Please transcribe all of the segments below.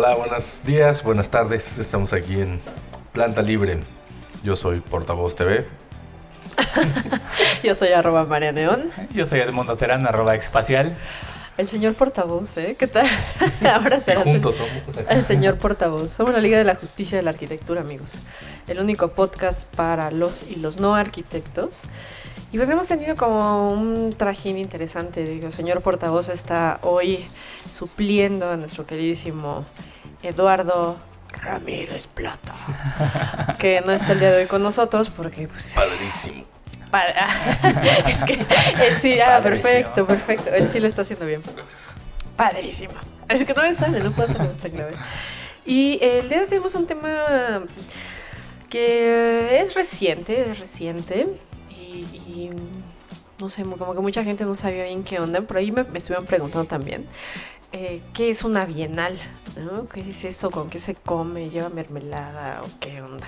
Hola, buenos días, buenas tardes. Estamos aquí en Planta Libre. Yo soy Portavoz TV. Yo soy arroba María Neón. Yo soy Edmundo Terán, arroba espacial. El señor portavoz, ¿eh? ¿Qué tal? Ahora será. juntos somos. El señor portavoz. Somos la Liga de la Justicia de la Arquitectura, amigos. El único podcast para los y los no arquitectos. Y pues hemos tenido como un trajín interesante. Digo, señor portavoz está hoy supliendo a nuestro queridísimo Eduardo Ramírez Plata. Que no está el día de hoy con nosotros porque pues, Padrísimo. para- es que él sí, ah, perfecto, perfecto. Él sí lo está haciendo bien. Padrísimo. Es que no me sale, no puedo hacerlo tan grave. Y el día de hoy tenemos un tema que es reciente, es reciente. Y, no sé, como que mucha gente no sabía bien qué onda. Por ahí me, me estuvieron preguntando también. eh, ¿Qué es una bienal? ¿Qué es eso? ¿Con qué se come? ¿Lleva mermelada? ¿O qué onda?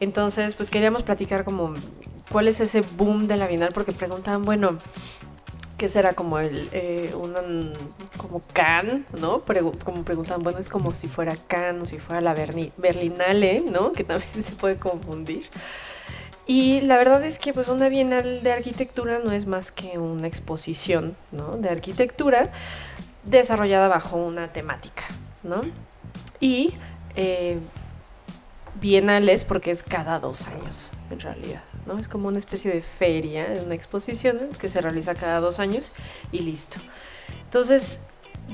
Entonces, pues queríamos platicar como cuál es ese boom de la Bienal, porque preguntaban, bueno, ¿qué será como el, eh, un, como Cannes, ¿no? Como preguntaban, bueno, es como si fuera Cannes o si fuera la Berni- Berlinale, ¿no? Que también se puede confundir. Y la verdad es que pues una Bienal de arquitectura no es más que una exposición. De arquitectura desarrollada bajo una temática, ¿no? Y eh, bienales porque es cada dos años, en realidad, ¿no? Es como una especie de feria, una exposición que se realiza cada dos años y listo. Entonces,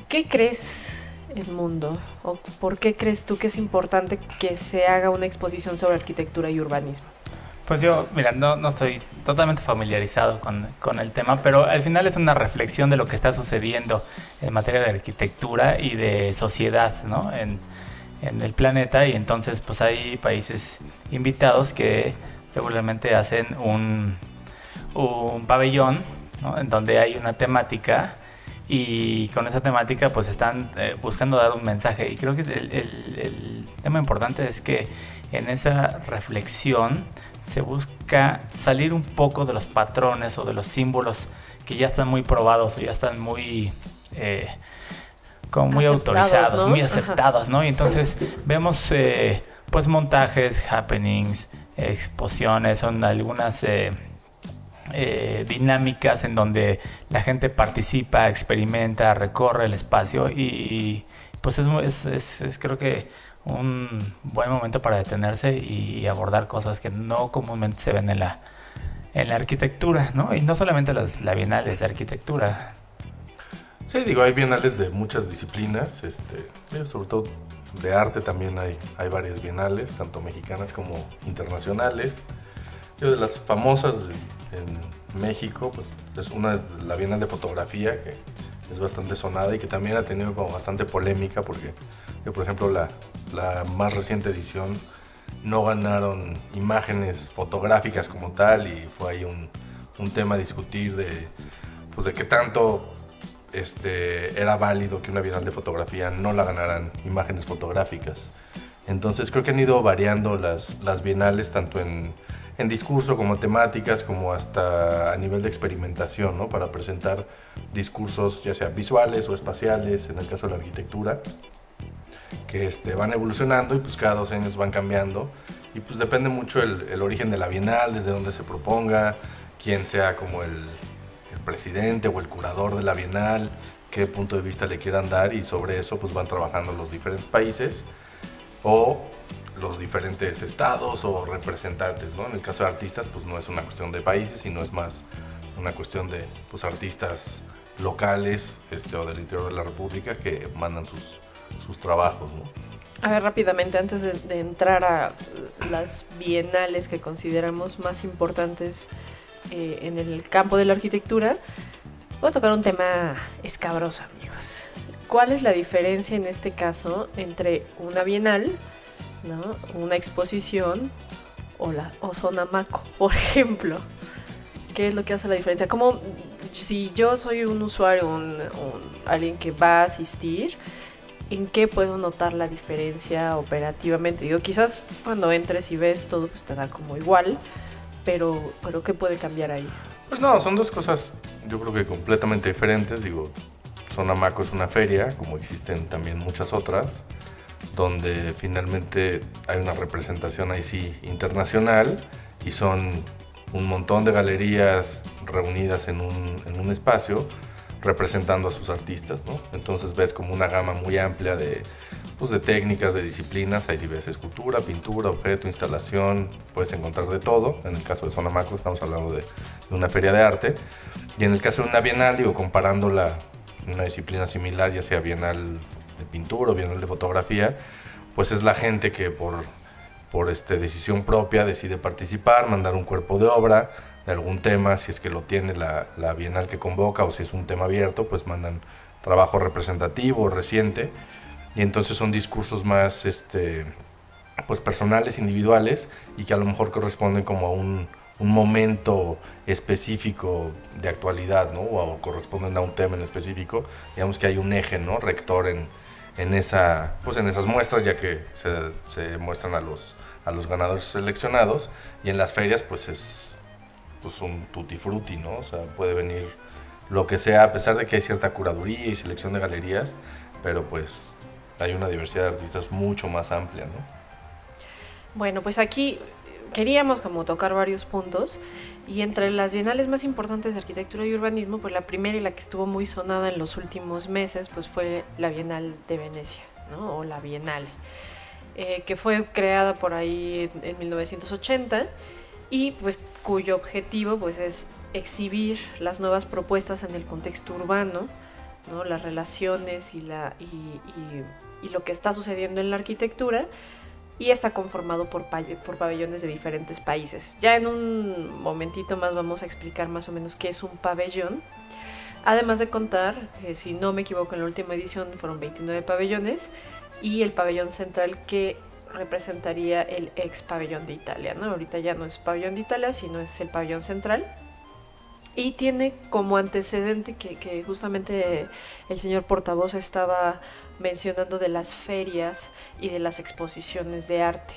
¿qué crees, Edmundo? ¿O por qué crees tú que es importante que se haga una exposición sobre arquitectura y urbanismo? Pues yo, mira, no, no estoy totalmente familiarizado con, con el tema, pero al final es una reflexión de lo que está sucediendo en materia de arquitectura y de sociedad, ¿no? En, en el planeta y entonces pues hay países invitados que regularmente hacen un, un pabellón, ¿no? En donde hay una temática y con esa temática pues están eh, buscando dar un mensaje y creo que el, el- el tema importante es que en esa reflexión se busca salir un poco de los patrones o de los símbolos que ya están muy probados o ya están muy eh, como muy Aceptados, autorizados, ¿no? muy Ajá. aceptados, ¿no? Y entonces vemos eh, pues montajes, happenings, exposiciones, son algunas eh, eh, dinámicas en donde la gente participa, experimenta, recorre el espacio y, y, pues es, es- es creo que un buen momento para detenerse y, abordar cosas que no comúnmente se ven en la, en la arquitectura, ¿no? Y no solamente las la bienales de arquitectura. Sí, digo, hay bienales de muchas disciplinas, este, sobre todo de arte también hay, hay varias bienales, tanto mexicanas como internacionales. Yo de las famosas en México, pues es una es la Bienal de Fotografía, que es bastante sonada y que también ha tenido como bastante polémica porque, yo, por ejemplo, la, la más reciente edición no ganaron imágenes fotográficas como tal y fue ahí un, un tema a discutir de, pues, de qué tanto este, era válido que una bienal de fotografía no la ganaran imágenes fotográficas. Entonces creo que han ido variando las, las bienales tanto en, en discurso como temáticas como hasta a nivel de experimentación, ¿no? Para presentar discursos ya sea visuales o espaciales, en el caso de la arquitectura, que este, van evolucionando y pues cada dos años van cambiando. Y pues depende mucho el, el origen de la bienal, desde dónde se proponga, quién sea como el, el presidente o el curador de la bienal, qué punto de vista le quieran dar y sobre eso pues van trabajando los diferentes países o los diferentes estados o representantes, ¿no? En el caso de artistas pues no es una cuestión de países, sino es más una cuestión de pues artistas locales este, o del interior de la república que mandan sus, sus trabajos, ¿no? A ver, rápidamente, antes de, de entrar a las bienales que consideramos más importantes eh, en el campo de la arquitectura, Voy a tocar un tema escabroso, amigos. ¿Cuál es la diferencia en este caso entre una bienal, una exposición o, la, o Sonamaco, por ejemplo? ¿Qué es lo que hace la diferencia? Como si yo soy un usuario, un, un- alguien que va a asistir, ¿en qué puedo notar la diferencia operativamente? Digo, quizás cuando entres y ves todo, pues te da como igual, pero, pero ¿qué puede cambiar ahí? Pues no, son dos cosas yo creo que completamente diferentes. Digo, Sonamaco es una feria, como existen también muchas otras, donde finalmente hay una representación ahí sí internacional y son un montón de galerías reunidas en un, en un espacio representando a sus artistas, ¿no? Entonces ves como una gama muy amplia de, pues, de técnicas, de disciplinas, ahí sí ves escultura, pintura, objeto, instalación, puedes encontrar de todo. En el caso de Sonamaco estamos hablando de, de una feria de arte. Y en el caso de una bienal, digo, comparándola una disciplina similar, ya sea bienal de pintura o bienal de fotografía, pues es la gente que por, por este, decisión propia decide participar, mandar un cuerpo de obra de algún tema, si es que lo tiene la, la bienal que convoca o si es un tema abierto, pues mandan trabajo representativo, reciente, y entonces son discursos más este, pues personales, individuales, y que a lo mejor corresponden como a un, un momento específico de actualidad, ¿no? O corresponden a un tema en específico. Digamos que hay un eje, ¿no? Rector en, en, esa, pues en esas muestras, ya que se, muestran a los, a los ganadores seleccionados. Y en las ferias, pues es pues un tutti frutti, ¿no? O sea, puede venir lo que sea, a pesar de que hay cierta curaduría y selección de galerías, pero pues hay una diversidad de artistas mucho más amplia, ¿no? Bueno, pues aquí queríamos como tocar varios puntos y entre las bienales más importantes de arquitectura y urbanismo, pues la primera y la que estuvo muy sonada en los últimos meses, pues fue la Bienal de Venecia. O la Bienale, eh, que fue creada por ahí en, en 1980 y pues cuyo objetivo pues es exhibir las nuevas propuestas en el contexto urbano, ¿no? las relaciones y, la, y, y, y lo que está sucediendo en la arquitectura y está conformado por, por pabellones de diferentes países. Ya en un momentito más vamos a explicar más o menos qué es un pabellón. Además de contar, que si no me equivoco en la última edición fueron 29 pabellones y el pabellón central que representaría el ex pabellón de Italia, ¿no? Ahorita ya no es pabellón de Italia, sino es el pabellón central. Y tiene como antecedente que, justamente el señor portavoz estaba mencionando de las ferias y de las exposiciones de arte.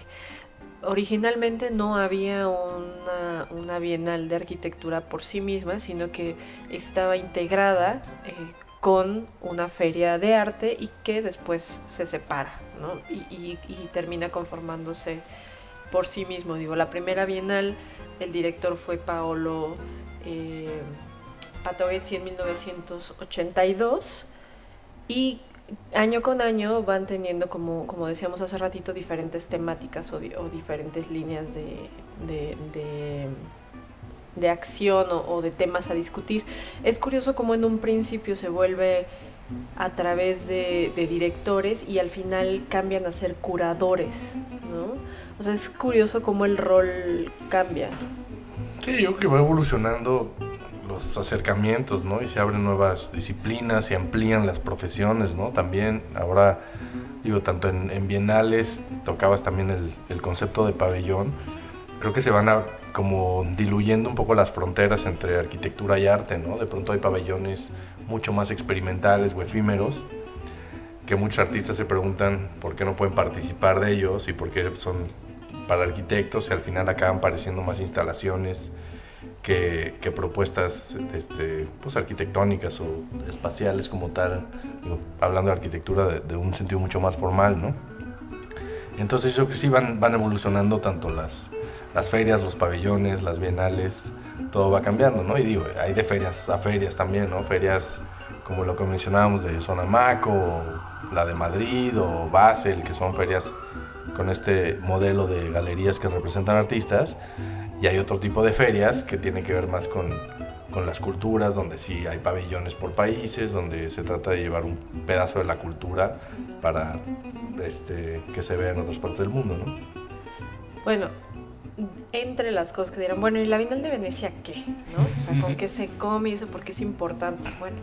Originalmente no había una, una bienal de arquitectura por sí misma, sino que estaba integrada eh, con una feria de arte y que después se separa ¿no? y, y- y termina conformándose por sí mismo. Digo, la primera bienal, el director fue Paolo eh, Patovezzi en 1982 y año con año van teniendo, como, como decíamos hace ratito, diferentes temáticas o, di- o diferentes líneas de, de, de- acción o, o de temas a discutir. Es curioso cómo en un principio se vuelve a través de, de directores y al final cambian a ser curadores, ¿no? O sea, es curioso cómo el rol cambia. Sí, yo creo que va evolucionando los acercamientos, ¿no? Y se abren nuevas disciplinas, se amplían las profesiones, ¿no? También ahora, digo, tanto en, en bienales, tocabas también el, el concepto de pabellón, creo que se van como diluyendo un poco las fronteras entre arquitectura y arte, ¿no? De pronto hay pabellones mucho más experimentales o efímeros, que muchos artistas se preguntan por qué no pueden participar de ellos y por qué son para arquitectos y al final acaban pareciendo más instalaciones que, propuestas este, pues, arquitectónicas o espaciales como tal, hablando de arquitectura de, un sentido mucho más formal, ¿no? Entonces yo creo que sí van, evolucionando tanto las, ferias, los pabellones, las bienales, todo va cambiando, ¿no? Y digo, hay de ferias a ferias también, ¿no? Ferias como lo que mencionábamos de Sonamaco, la de Madrid o Basel, que son ferias con este modelo de galerías que representan artistas. Y hay otro tipo de ferias que tiene que ver más con, con las culturas, donde sí hay pabellones por países, donde se trata de llevar un pedazo de la cultura para este, que se vea en otras partes del mundo, ¿no? Bueno, entre las cosas que dirán, bueno, ¿y la Bienal de Venecia qué? ¿No? O sea, ¿con qué se come y eso? ¿Por qué es importante? Bueno,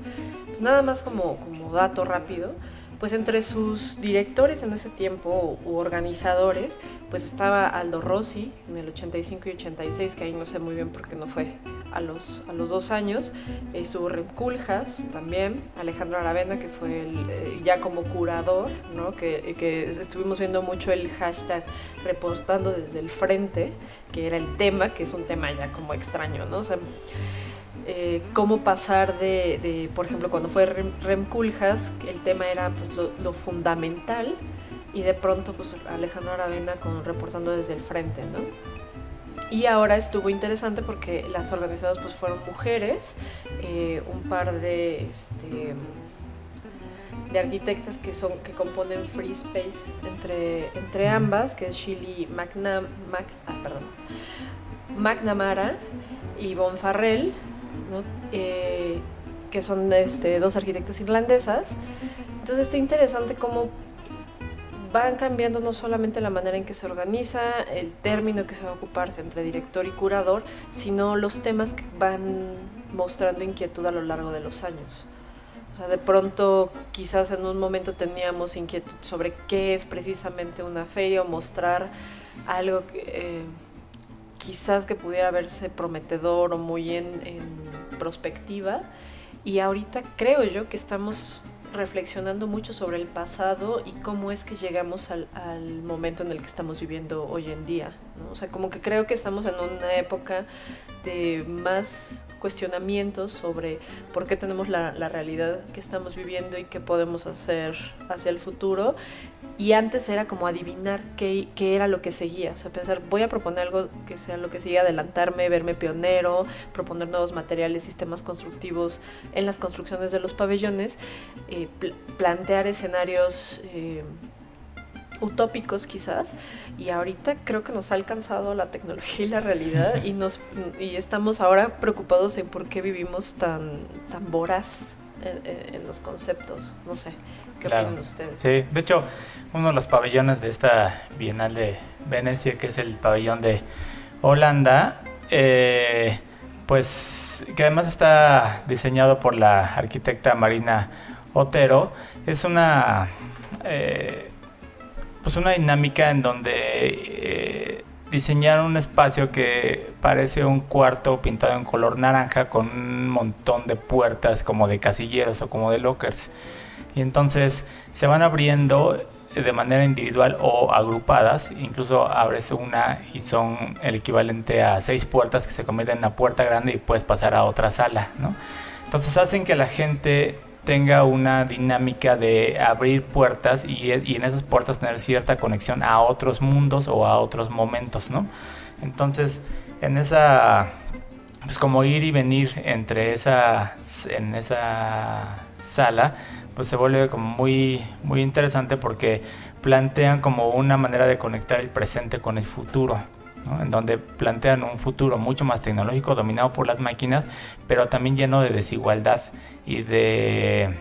pues nada más como, como dato rápido pues entre sus directores en ese tiempo u organizadores, pues estaba Aldo Rossi en el 85 y 86, que ahí no sé muy bien por qué no fue a los, a los dos años, estuvo Rem Kuljas también, Alejandro Aravena, que fue el, eh, ya como curador, ¿no? que, que estuvimos viendo mucho el hashtag repostando desde el frente, que era el tema, que es un tema ya como extraño, ¿no? O sea, eh, cómo pasar de, por ejemplo, cuando fue Rem, el tema era pues, lo, fundamental y de pronto pues Alejandro Aravena con reportando desde el frente, ¿no? Y ahora estuvo interesante porque las organizadas pues fueron mujeres, eh, un par de, este, de arquitectas que son que componen Free Space entre, entre ambas, que es Shirley McNam, ah, perdón, McNamara y Bon Farrell, eh, que son este, dos arquitectas irlandesas. Entonces está interesante cómo van cambiando no solamente la manera en que se organiza, el término que se va a ocuparse entre director y curador, sino los temas que van mostrando inquietud a lo largo de los años. O sea, de pronto quizás en un momento teníamos inquietud sobre qué es precisamente una feria o mostrar algo que, eh, quizás que pudiera verse prometedor o muy en, prospectiva. Y ahorita creo yo que estamos reflexionando mucho sobre el pasado y cómo es que llegamos al, momento en el que estamos viviendo hoy en día. O sea, como que creo que estamos en una época de más cuestionamientos sobre por qué tenemos la, la realidad que estamos viviendo y qué podemos hacer hacia el futuro y antes era como adivinar qué, qué, era lo que seguía. O sea, pensar, voy a proponer algo que sea lo que sigue, adelantarme, verme pionero, proponer nuevos materiales, sistemas constructivos en las construcciones de los pabellones, eh, plantear escenarios eh, utópicos quizás. Y ahorita creo que nos ha alcanzado la tecnología y la realidad y, nos, y estamos ahora preocupados en por qué vivimos tan, tan voraz en, en los conceptos. No sé. ¿Qué opinan ustedes? Sí, de hecho, uno de los pabellones de esta Bienal de Venecia, que es el pabellón de Holanda, eh, pues que además está diseñado por la arquitecta Marina Otero, es una eh, pues una dinámica en donde eh, diseñaron un espacio que parece un cuarto pintado en color naranja con un montón de puertas como de casilleros o como de lockers y entonces se van abriendo de manera individual o agrupadas, incluso abres una y son el equivalente a seis puertas que se convierten en una puerta grande y puedes pasar a otra sala, ¿no? Entonces hacen que la gente tenga una dinámica de abrir puertas y, y, en esas puertas tener cierta conexión a otros mundos o a otros momentos, ¿no? Entonces, en esa, pues como ir y venir entre esa, en esa sala, pues se vuelve como muy, muy interesante porque plantean como una manera de conectar el presente con el futuro. En donde plantean un futuro mucho más tecnológico, dominado por las máquinas, pero también lleno de desigualdad y de,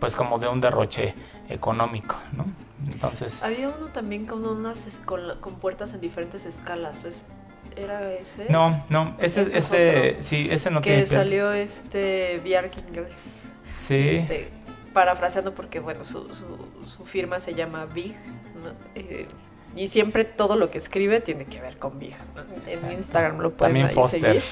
pues como de un derroche económico, ¿no? Entonces... Había uno también con unas con, puertas en diferentes escalas. ¿Era ese? No, no, ese, ese, sí, ese no que salió este Bjarkingels. Sí. Este, parafraseando porque, bueno, su, su, firma se llama Big, eh, y siempre todo lo que escribe tiene que ver con Big. En Instagram lo pueden También Foster,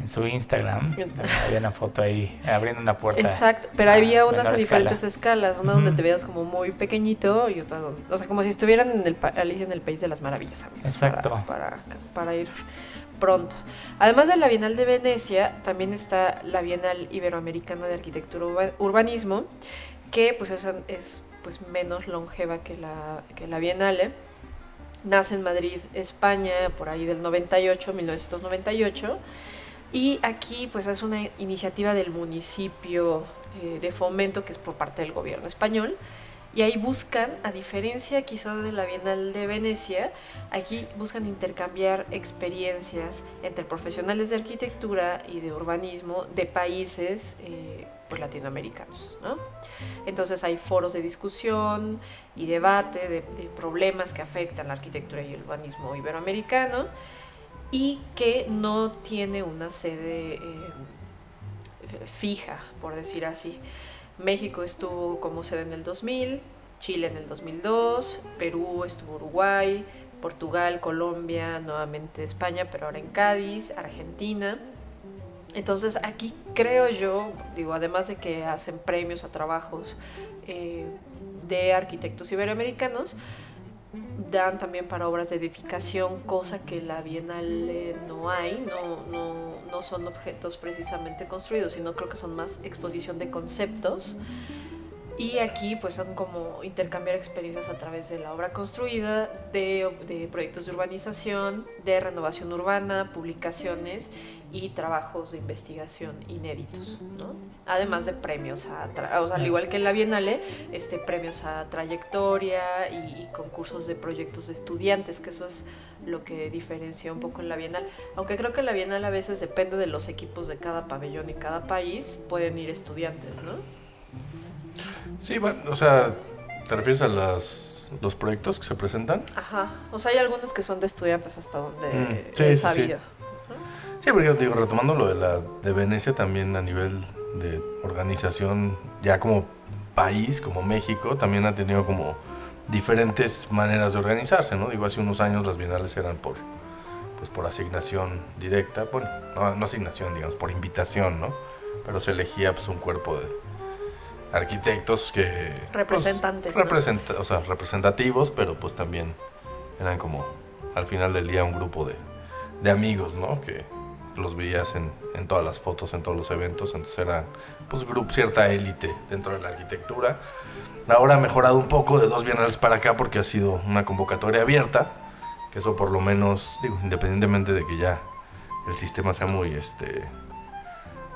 En su Instagram había una foto ahí abriendo una puerta. Exacto, pero había unas a diferentes escalas, una donde te veas como muy pequeñito y otra donde, o sea, como si estuvieran en el Alicia en el País de las Maravillas, Exacto. Para, para, para ir pronto. Además de la Bienal de Venecia, también está la Bienal Iberoamericana de Arquitectura Urbanismo, que pues es, es pues menos longeva que la, que la Bienale. Nace en Madrid, España, por ahí del 98, 1998. Y aquí pues es una iniciativa del municipio eh, de fomento que es por parte del gobierno español y ahí buscan, a diferencia quizás de la Bienal de Venecia, aquí buscan intercambiar experiencias entre profesionales de arquitectura y de urbanismo de países eh, pues, latinoamericanos. ¿no? Entonces hay foros de discusión y debate de, problemas que afectan la arquitectura y el urbanismo iberoamericano y que no tiene una sede eh, fija, por decir así. México estuvo como sede en el 2000, Chile en el 2002, Perú estuvo Uruguay, Portugal, Colombia, nuevamente España, pero ahora en Cádiz, Argentina. Entonces aquí creo yo, digo, además de que hacen premios a trabajos eh, de arquitectos iberoamericanos, dan también para obras de edificación, cosa que la Bienal no hay, no, no, no son objetos precisamente construidos, sino creo que son más exposición de conceptos. Y aquí pues son como intercambiar experiencias a través de la obra construida, de, de, proyectos de urbanización, de renovación urbana, publicaciones y trabajos de investigación inéditos, ¿no? Además de premios a, o sea, al igual que en la Bienale, este, premios a trayectoria y, y concursos de proyectos de estudiantes, que eso es lo que diferencia un poco en la Bienal. Aunque creo que en la Bienal a veces depende de los equipos de cada pabellón y cada país, pueden ir estudiantes, ¿no? Sí, bueno, o sea, ¿te refieres a las, los proyectos que se presentan? Ajá, o sea, hay algunos que son de estudiantes hasta donde Mm, sí, he sí, sabido. Sí, porque yo digo, retomando lo de la de Venecia también a nivel de organización, ya como país, como México, también ha tenido como diferentes maneras de organizarse, ¿no? Digo, hace unos años las bienales eran por pues por asignación directa, bueno, no, no asignación, digamos, por invitación, ¿no? Pero se elegía pues un cuerpo de arquitectos que pues, Representantes, ¿no? representa- o sea, representativos, pero pues también eran como al final del día un grupo de, de amigos, ¿no? Que los veías en, en todas las fotos, en todos los eventos, entonces era pues grupo, cierta élite dentro de la arquitectura. Ahora ha mejorado un poco de dos bienales para acá porque ha sido una convocatoria abierta, que eso por lo menos, digo, independientemente de que ya el sistema sea muy este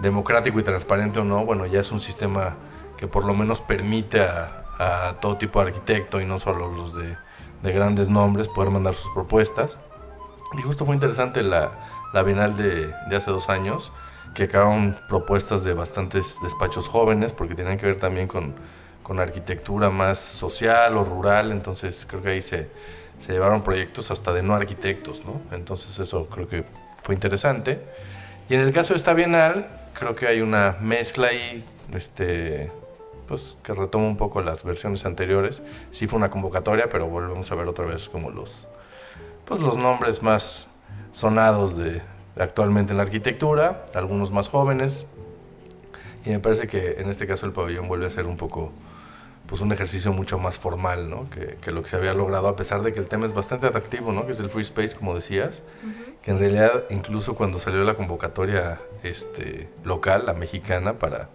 democrático y transparente o no, bueno, ya es un sistema que por lo menos permite a, a todo tipo de arquitecto y no solo los de, de grandes nombres poder mandar sus propuestas. Y justo fue interesante la, la Bienal de, de hace dos años, que acabaron propuestas de bastantes despachos jóvenes, porque tenían que ver también con, con arquitectura más social o rural, entonces creo que ahí se, se llevaron proyectos hasta de no arquitectos, ¿no? Entonces eso creo que fue interesante. Y en el caso de esta Bienal, creo que hay una mezcla ahí, este, pues que retoma un poco las versiones anteriores. Sí fue una convocatoria, pero volvemos a ver otra vez como los, pues los nombres más sonados de, actualmente en la arquitectura, algunos más jóvenes. Y me parece que en este caso el pabellón vuelve a ser un poco pues un ejercicio mucho más formal, ¿no? Que, que lo que se había logrado, a pesar de que el tema es bastante atractivo, ¿no? Que es el free space, como decías, que en realidad incluso cuando salió la convocatoria este, local, la mexicana, para,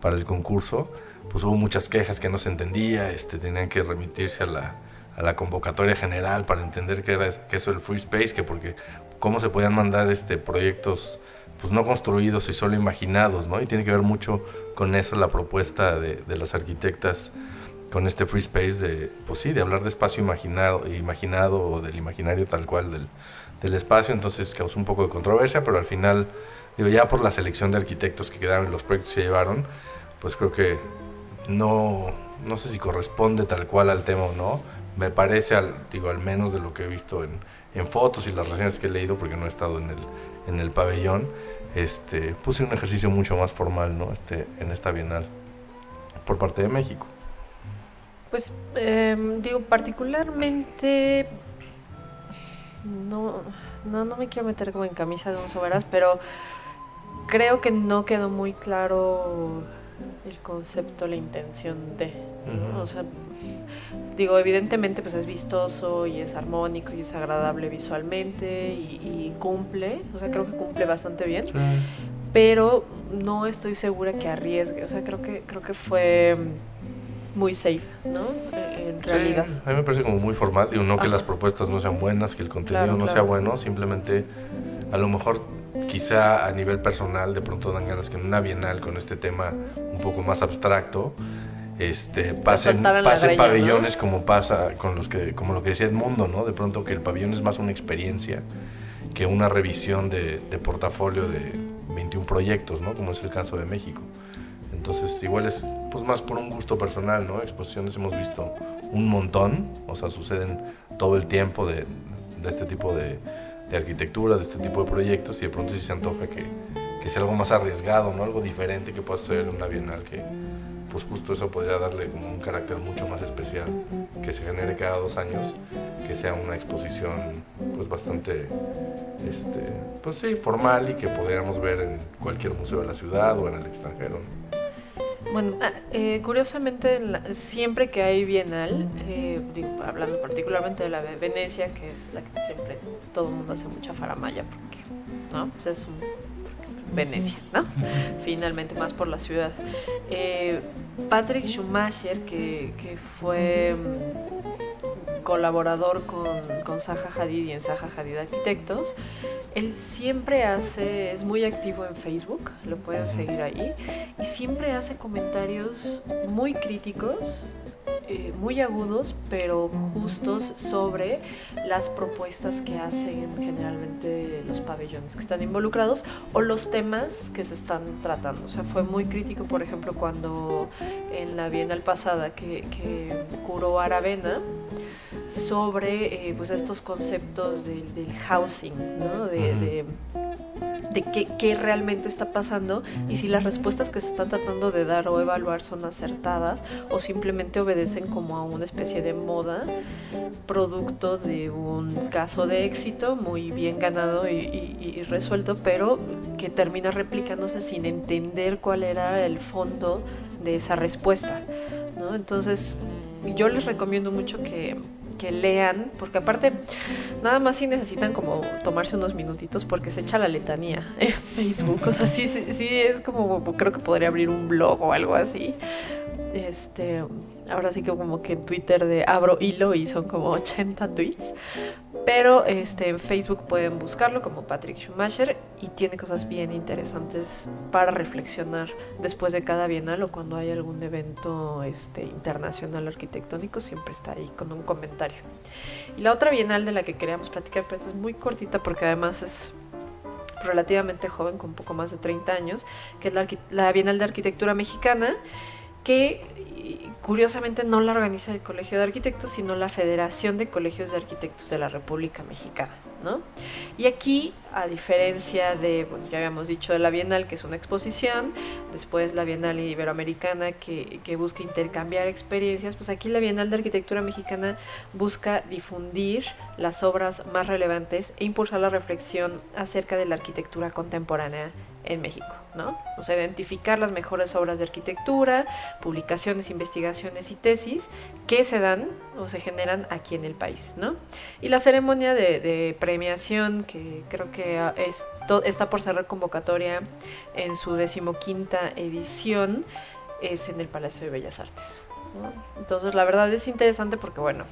para el concurso, pues hubo muchas quejas que no se entendía, este, tenían que remitirse a la, a la convocatoria general para entender qué era que eso el free space, que porque cómo se podían mandar este, proyectos pues no construidos y solo imaginados, ¿no? Y tiene que ver mucho con eso la propuesta de, de las arquitectas con este free space de, pues sí, de hablar de espacio imaginado, imaginado o del imaginario tal cual del, del espacio, entonces causó un poco de controversia, pero al final, digo, ya por la selección de arquitectos que quedaron y los proyectos que se llevaron, pues creo que no, no sé si corresponde tal cual al tema o no, me parece, al, digo, al menos de lo que he visto en, en fotos y las reseñas que he leído, porque no he estado en el, en el pabellón, este, puse un ejercicio mucho más formal, ¿no? Este, en esta bienal, por parte de México. Pues em, digo, particularmente no, no, no me quiero meter como en camisa de once varas, pero creo que no quedó muy claro el concepto, la intención de. O sea, digo, evidentemente pues es vistoso y es armónico y es agradable visualmente y, y cumple, o sea, creo que cumple bastante bien pero no estoy segura que arriesgue. O sea, creo que creo que fue muy safe, ¿no? En en Sí, realidad. a mí me parece como muy formal, digo, no que Ajá. las propuestas no sean buenas, que el contenido Claro, no sea bueno, simplemente a lo mejor quizá a nivel personal de pronto dan ganas que en una bienal con este tema un poco más abstracto este pasen, pasen pabellones como pasa con los que como lo que decía Edmundo, ¿no? De pronto que el pabellón es más una experiencia que una revisión de, de portafolio de 21 proyectos, ¿no? Como es el caso de México. Entonces, igual es pues más por un gusto personal, ¿no? Exposiciones hemos visto un montón, o sea, suceden todo el tiempo de, de este tipo de, de, arquitectura, de este tipo de proyectos, y de pronto sí se antoja que, que sea algo más arriesgado, ¿no? Algo diferente que pueda ser una bienal que, pues justo eso podría darle un carácter mucho más especial, que se genere cada dos años, que sea una exposición pues bastante, este, pues sí, formal y que pudiéramos ver en cualquier museo de la ciudad o en el extranjero. Bueno, ah, eh, curiosamente, siempre que hay bienal, eh, hablando particularmente de la Venecia, que es la que siempre todo el mundo hace mucha faramaya, porque ¿no? Pues es un Venecia, ¿no? Finalmente más por la ciudad. Eh, Patrick Schumacher, que, que fue mm, colaborador con, con Zaha Hadid y en Zaha Hadid Arquitectos, él siempre hace, es muy activo en Facebook, lo pueden seguir ahí, y siempre hace comentarios muy críticos eh, muy agudos, pero justos sobre las propuestas que hacen generalmente los pabellones que están involucrados o los temas que se están tratando. O sea, fue muy crítico, por ejemplo, cuando en la Bienal pasada que, que curó Aravena sobre eh, pues estos conceptos del, housing, ¿no? de de qué, realmente está pasando y si las respuestas que se están tratando de dar o evaluar son acertadas o simplemente obedecen como a una especie de moda producto de un caso de éxito muy bien ganado y, resuelto, pero que termina replicándose sin entender cuál era el fondo de esa respuesta. Entonces, yo les recomiendo mucho que que lean, porque aparte, nada más si necesitan como tomarse unos minutitos porque se echa la letanía en Facebook. O sea, sí, sí, es como, creo que podría abrir un blog o algo así. Este, ahora sí que como que en Twitter de abro hilo y son como 80 tweets. Pero este, en Facebook pueden buscarlo como Patrick Schumacher y tiene cosas bien interesantes para reflexionar después de cada bienal o cuando hay algún evento este, internacional arquitectónico, siempre está ahí con un comentario. Y la otra bienal de la que queríamos platicar, pues es muy cortita porque además es relativamente joven, con poco más de 30 años, que es la, la Bienal de Arquitectura Mexicana que curiosamente no la organiza el Colegio de Arquitectos, sino la Federación de Colegios de Arquitectos de la República Mexicana. ¿no? Y aquí, a diferencia de, ya habíamos dicho la Bienal, que es una exposición, después la Bienal Iberoamericana, que busca intercambiar experiencias, pues aquí la Bienal de Arquitectura Mexicana busca difundir las obras más relevantes e impulsar la reflexión acerca de la arquitectura contemporánea en México, ¿no? O sea, identificar las mejores obras de arquitectura, publicaciones, investigaciones y tesis que se dan o se generan aquí en el país, ¿no? Y la ceremonia de, premiación, que creo que está por cerrar convocatoria en su decimoquinta edición, es en el Palacio de Bellas Artes. Entonces, la verdad es interesante porque, bueno,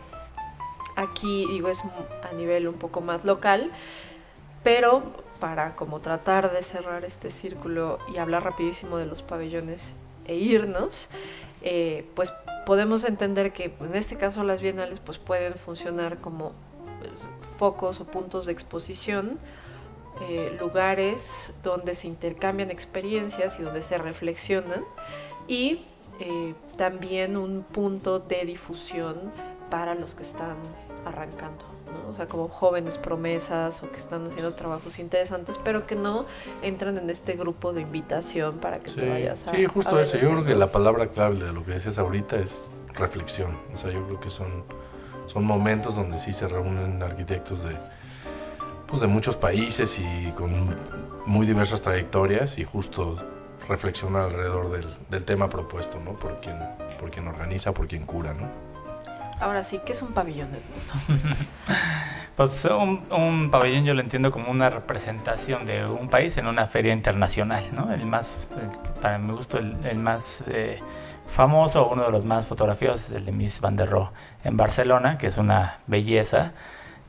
aquí digo es a nivel un poco más local, pero para como tratar de cerrar este círculo y hablar rapidísimo de los pabellones e irnos, eh, pues podemos entender que en este caso las bienales pues pueden funcionar como pues, focos o puntos de exposición, eh, lugares donde se intercambian experiencias y donde se reflexionan y eh, también un punto de difusión para los que están arrancando. O sea, como jóvenes promesas o que están haciendo trabajos interesantes, pero que no entran en este grupo de invitación para que te vayas a. Sí, justo eso. Yo creo que la palabra clave de lo que decías ahorita es reflexión. O sea, yo creo que son, son momentos donde sí se reúnen arquitectos de, pues de muchos países y con muy diversas trayectorias y justo reflexionar alrededor del, del tema propuesto, ¿no? Por quien, por quien organiza, por quien cura, ¿no? Ahora sí, ¿qué es un pabellón del mundo? pues un, pabellón yo lo entiendo como una representación de un país en una feria internacional, ¿no? El más, para mi gusto, el, más eh, famoso, uno de los más fotografiados es el de Miss Van der Rohe en Barcelona, que es una belleza.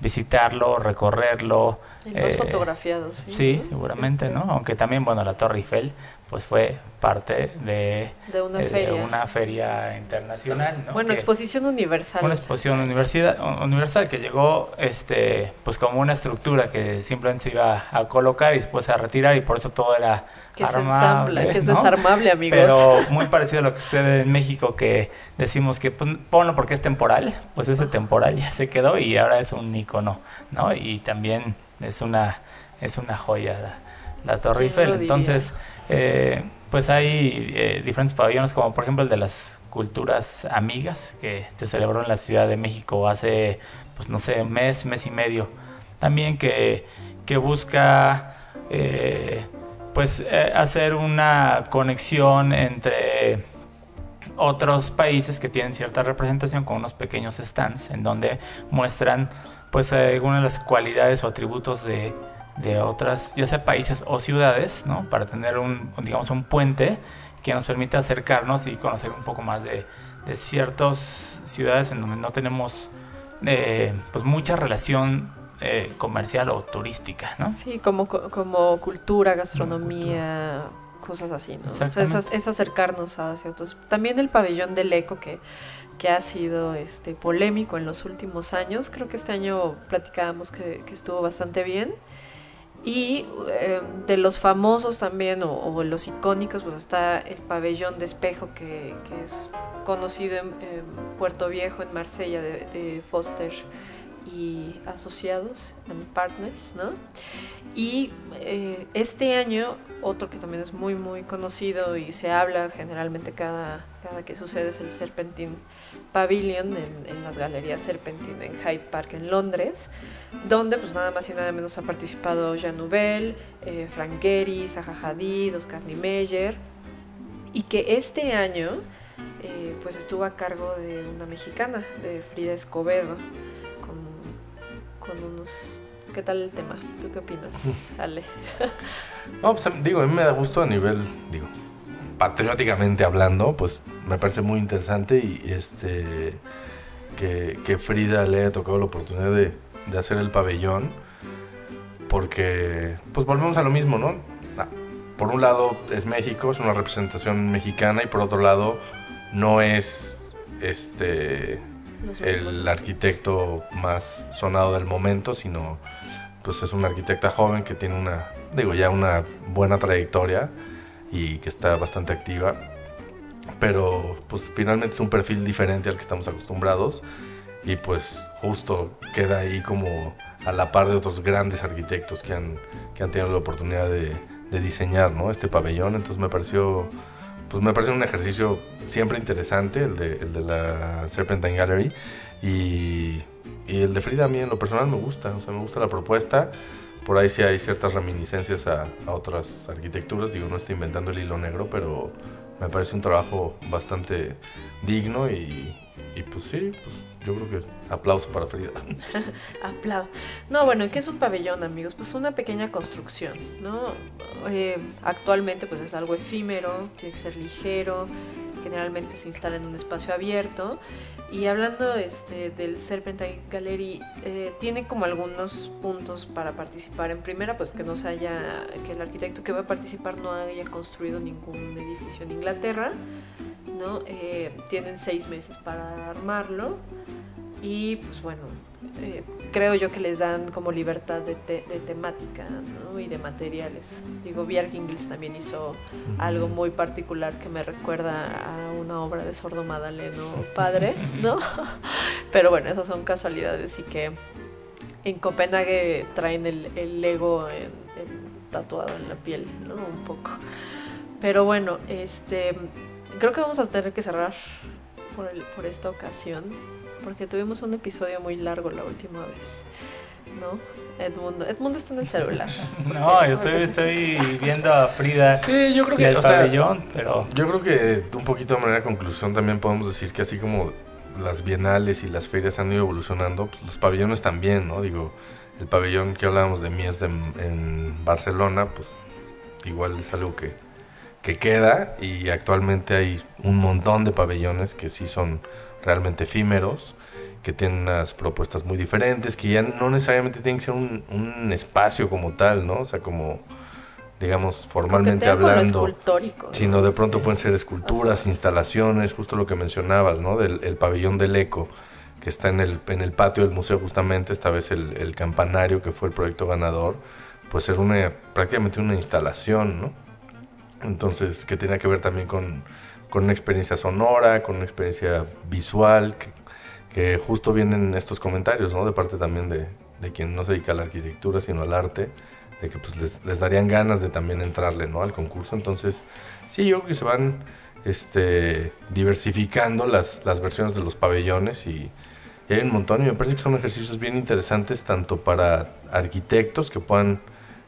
Visitarlo, recorrerlo. El más eh, fotografiado, sí. Sí, seguramente, ¿no? Aunque también, bueno, la Torre Eiffel, pues fue parte de, De una eh, de feria. una feria internacional. ¿no? Bueno, Que- exposición universal. una exposición universidad, universal que llegó este pues como una estructura que simplemente se iba a colocar y después a retirar y por eso todo era que se armable, ensambla, que es ¿no? desarmable, amigos. Pero muy parecido a lo que sucede en México, que decimos que pues, ponlo porque es temporal, pues ese temporal ya se quedó y ahora es un icono, ¿no? Y también es una, es una joya la, la Torre ¿Quién lo Eiffel. diría? Eh, pues hay eh, diferentes pabellones, como por ejemplo el de las culturas amigas, que se celebró en la Ciudad de México hace, pues no sé, mes, mes y medio. También que, que busca... eh, pues hacer una conexión entre otros países que tienen cierta representación con unos pequeños stands en donde muestran pues algunas de las cualidades o atributos de, de otras ya sea países o ciudades no para tener un digamos un puente que nos permita acercarnos y conocer un poco más de, de ciertas ciudades en donde no tenemos eh, pues mucha relación eh, comercial o turística no Sí, como, co- como cultura, gastronomía, cosas así, ¿no? O sea, es, acercarnos hacia otros. También el pabellón del eco que, que ha sido este polémico en los últimos años. Creo que este año platicábamos que, que estuvo bastante bien. Y eh, de los famosos también, o, o los icónicos, pues está el pabellón de espejo que, que es conocido en, en Puerto Viejo, en Marsella, de, de Foster y asociados and partners, ¿no? Y eh, este año, otro que también es muy, muy conocido y se habla generalmente cada, cada que sucede es el Serpentine Pavilion en, en las galerías Serpentine en Hyde Park en Londres, donde pues nada más y nada menos ha participado Jean Nouvel, eh, Frank Gehry, Zaha Hadid, Oscar Niemeyer, y que este año eh, pues estuvo a cargo de una mexicana, de Frida Escobedo, con, con unos... ¿Qué tal el tema? ¿Tú qué opinas, Ale? No, pues digo, a mí me da gusto a nivel, digo, patrióticamente hablando, pues me parece muy interesante y este que, que Frida le haya tocado la oportunidad de, de hacer el pabellón, porque pues volvemos a lo mismo, ¿no? Ah, Por un lado es México, es una representación mexicana y por otro lado no es este el arquitecto más sonado del momento, sino pues es una arquitecta joven que tiene una, digo, ya una buena trayectoria y que está bastante activa. Pero pues finalmente es un perfil diferente al que estamos acostumbrados y pues justo queda ahí como a la par de otros grandes arquitectos que han, que han tenido la oportunidad de, de diseñar ¿no? este pabellón. Entonces me pareció pues me parece un ejercicio siempre interesante, el de, el de la Serpentine Gallery. Y, y el de Frida a mí en lo personal me gusta, o sea, me gusta la propuesta. Por ahí sí hay ciertas reminiscencias a, a otras arquitecturas, digo, no estoy inventando el hilo negro, pero me parece un trabajo bastante digno y, y pues sí, pues yo creo que aplauso para Frida. Aplau. No, bueno, ¿qué es un pabellón, amigos? Pues una pequeña construcción, ¿no? Eh, actualmente pues es algo efímero, tiene que ser ligero, generalmente se instala en un espacio abierto. Y hablando este, del Serpentine Gallery, eh, tiene como algunos puntos para participar. En primera, pues que no se haya, que el arquitecto que va a participar no haya construido ningún edificio en Inglaterra, ¿no? Eh, tienen seis meses para armarlo. Y pues bueno, eh, creo yo que les dan como libertad de, te- de temática ¿no? y de materiales. Digo, Bjarke Ingels también hizo algo muy particular que me recuerda a una obra de Sordo Madaleno Padre, ¿no? Pero bueno, esas son casualidades y que en Copenhague traen el, el en- en- tatuado en la piel, ¿no? Un poco. Pero bueno, este creo que vamos a tener que cerrar por, el- por esta ocasión, porque tuvimos un episodio muy largo la última vez, ¿no? Edmundo, Edmundo está en el celular. No, yo estoy, estoy viendo a Frida Sí, yo creo y que, el o sea, pabellón, pero Yo creo que un poquito de manera de conclusión también podemos decir que así como las bienales y las ferias han ido evolucionando, pues los pabellones también, ¿no? Digo, el pabellón que hablábamos de Mies de- en Barcelona, pues igual es algo que, que queda y actualmente hay un montón de pabellones que sí son realmente efímeros, que tienen unas propuestas muy diferentes, que ya no necesariamente tienen que ser un, un espacio como tal, ¿no? O sea, como digamos, formalmente hablando, sino de pronto Sí. pueden ser esculturas, instalaciones, justo lo que mencionabas, ¿no? Del el pabellón del eco, que está en el, en el patio del museo justamente, esta vez el, el campanario que fue el proyecto ganador, pues era una, prácticamente una instalación, ¿no? Entonces, que tenía que ver también con, con una experiencia sonora, con una experiencia visual, que, que justo vienen estos comentarios, ¿no? De parte también de, de quien no se dedica a la arquitectura, sino al arte, de que pues les, darían ganas de también entrarle, ¿no? Al concurso. Entonces, sí, yo creo que se van este, diversificando las, las versiones de los pabellones y, y hay un montón y me parece que son ejercicios bien interesantes tanto para arquitectos que puedan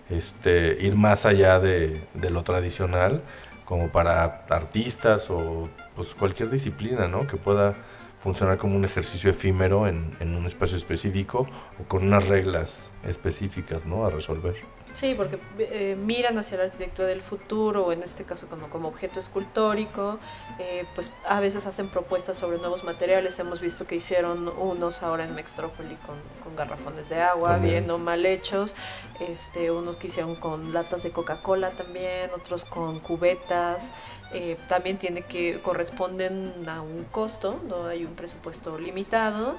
este, ir más allá de, lo tradicional como para artistas o pues, cualquier disciplina ¿no? que pueda funcionar como un ejercicio efímero en, en un espacio específico o con unas reglas específicas ¿no? a resolver. Sí, porque eh, miran hacia la arquitectura del futuro, o en este caso como, como objeto escultórico, eh, pues a veces hacen propuestas sobre nuevos materiales. Hemos visto que hicieron unos ahora en Mextrópoli con, con garrafones de agua, También. bien o mal hechos, este, unos que hicieron con latas de Coca-Cola también, otros con cubetas. Eh, también tiene que corresponden a un costo, no hay un presupuesto limitado.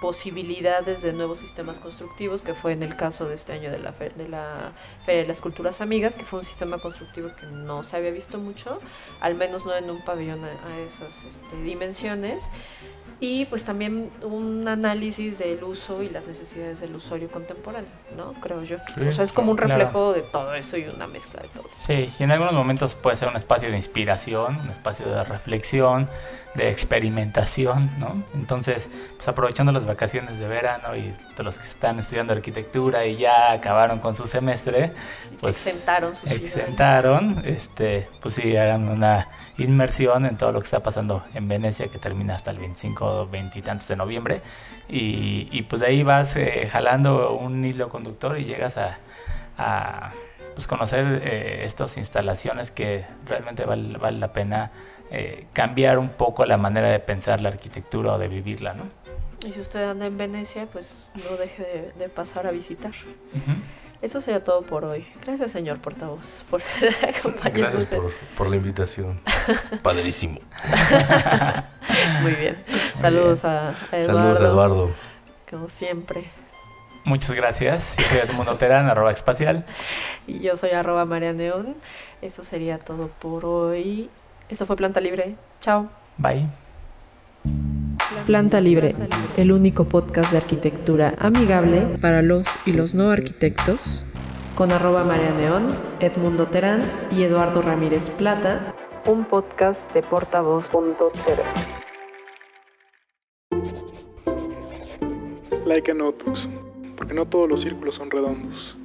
Posibilidades de nuevos sistemas constructivos, que fue en el caso de este año de la, fe- de la Feria de las Culturas Amigas, que fue un sistema constructivo que no se había visto mucho, al menos no en un pabellón a, a esas este, dimensiones. Y pues también un análisis del uso y las necesidades del usuario contemporáneo, ¿no? Creo yo. Sí, o sea, es como un claro. reflejo de todo eso y una mezcla de todo eso. Sí, y en algunos momentos puede ser un espacio de inspiración, un espacio de reflexión, de experimentación, ¿no? Entonces, pues aprovechando las vacaciones de verano y de los que están estudiando arquitectura y ya acabaron con su semestre, pues exentaron sus exentaron, este, pues sí, hagan una inmersión en todo lo que está pasando en Venecia, que termina hasta el 25 o 20 y tantos de noviembre, y, y pues de ahí vas eh, jalando un hilo conductor y llegas a, a, pues conocer eh, estas instalaciones que realmente vale, vale la pena eh, cambiar un poco la manera de pensar la arquitectura o de vivirla, ¿no? Y si usted anda en Venecia, pues no deje de, de pasar a visitar. Ujú. Eso sería todo por hoy. Gracias, señor portavoz, por acompañarnos. Gracias por, por la invitación. Padrísimo. Muy bien. Saludos a, a Eduardo. Saludos, Eduardo. Como siempre. Muchas gracias. Yo soy Edmundo Terán, arroba espacial. Y yo soy arroba María Neón. Esto sería todo por hoy. Esto fue Planta Libre. Chao. Bye. Planta Libre, el único podcast de arquitectura amigable para los y los no arquitectos, con arroba María Neón, Edmundo Terán y Eduardo Ramírez Plata, un podcast de portavoz.tv. Like a Notebooks, no todos los círculos son redondos.